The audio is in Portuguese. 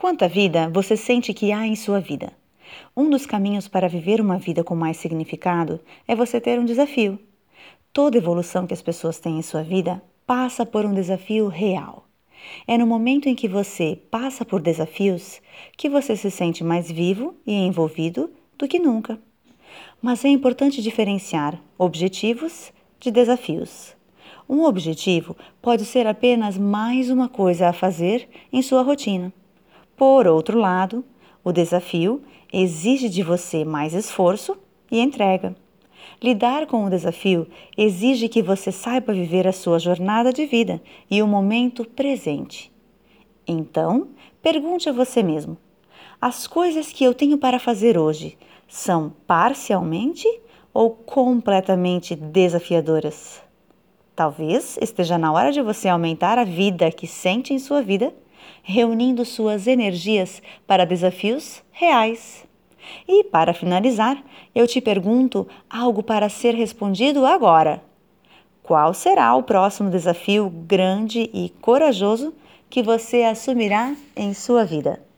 Quanta vida você sente que há em sua vida? Um dos caminhos para viver uma vida com mais significado é você ter um desafio. Toda evolução que as pessoas têm em sua vida passa por um desafio real. É no momento em que você passa por desafios que você se sente mais vivo e envolvido do que nunca. Mas é importante diferenciar objetivos de desafios. Um objetivo pode ser apenas mais uma coisa a fazer em sua rotina. Por outro lado, o desafio exige de você mais esforço e entrega. Lidar com o desafio exige que você saiba viver a sua jornada de vida e o momento presente. Então, pergunte a você mesmo: as coisas que eu tenho para fazer hoje são parcialmente ou completamente desafiadoras? Talvez esteja na hora de você aumentar a vida que sente em sua vida reunindo suas energias para desafios reais. E, para finalizar, eu te pergunto algo para ser respondido agora. Qual será o próximo desafio grande e corajoso que você assumirá em sua vida?